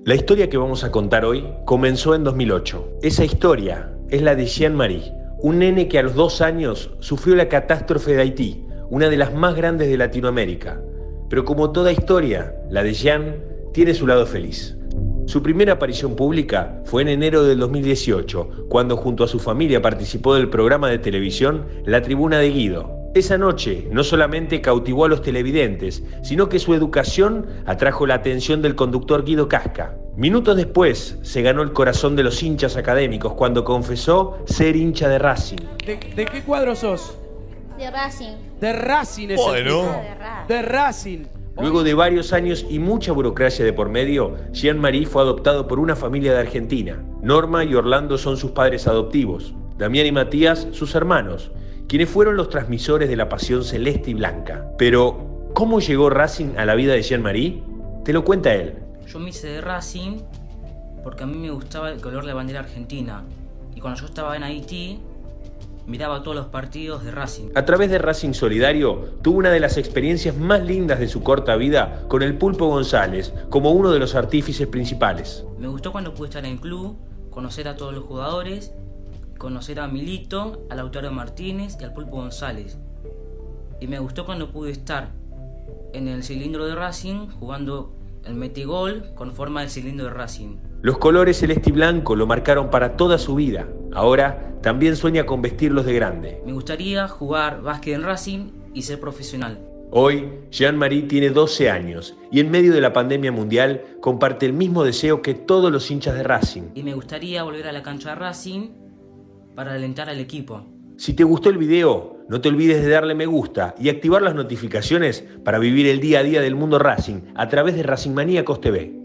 La historia que vamos a contar hoy comenzó en 2008. Esa historia es la de Jean-Marie, un nene que a los dos años sufrió la catástrofe de Haití, una de las más grandes de Latinoamérica. Pero como toda historia, la de Jean tiene su lado feliz. Su primera aparición pública fue en enero del 2018, cuando junto a su familia participó del programa de televisión La Tribuna de Guido, esa noche no solamente cautivó a los televidentes, sino que su educación atrajo la atención del conductor Guido Casca. Minutos después se ganó el corazón de los hinchas académicos cuando confesó ser hincha de Racing. ¿De, qué cuadro sos? De Racing. De Racing es Bueno. De Racing. Luego de varios años y mucha burocracia de por medio, Jean-Marie fue adoptado por una familia de Argentina. Norma y Orlando son sus padres adoptivos. Damián y Matías, sus hermanos quienes fueron los transmisores de la pasión celeste y blanca. Pero, ¿cómo llegó Racing a la vida de Jean-Marie? Te lo cuenta él. Yo me hice de Racing porque a mí me gustaba el color de la bandera argentina. Y cuando yo estaba en Haití, miraba todos los partidos de Racing. A través de Racing Solidario, tuvo una de las experiencias más lindas de su corta vida con el Pulpo González, como uno de los artífices principales. Me gustó cuando pude estar en el club, conocer a todos los jugadores conocer a Milito, al Lautaro Martínez y al Pulpo González. Y me gustó cuando pude estar en el cilindro de Racing jugando el metigol con forma del cilindro de Racing. Los colores celeste y blanco lo marcaron para toda su vida. Ahora también sueña con vestirlos de grande. Me gustaría jugar básquet en Racing y ser profesional. Hoy, Jean-Marie tiene 12 años y en medio de la pandemia mundial comparte el mismo deseo que todos los hinchas de Racing. Y me gustaría volver a la cancha de Racing para alentar al equipo. Si te gustó el video, no te olvides de darle me gusta y activar las notificaciones para vivir el día a día del mundo Racing a través de Racing Maníacos TV.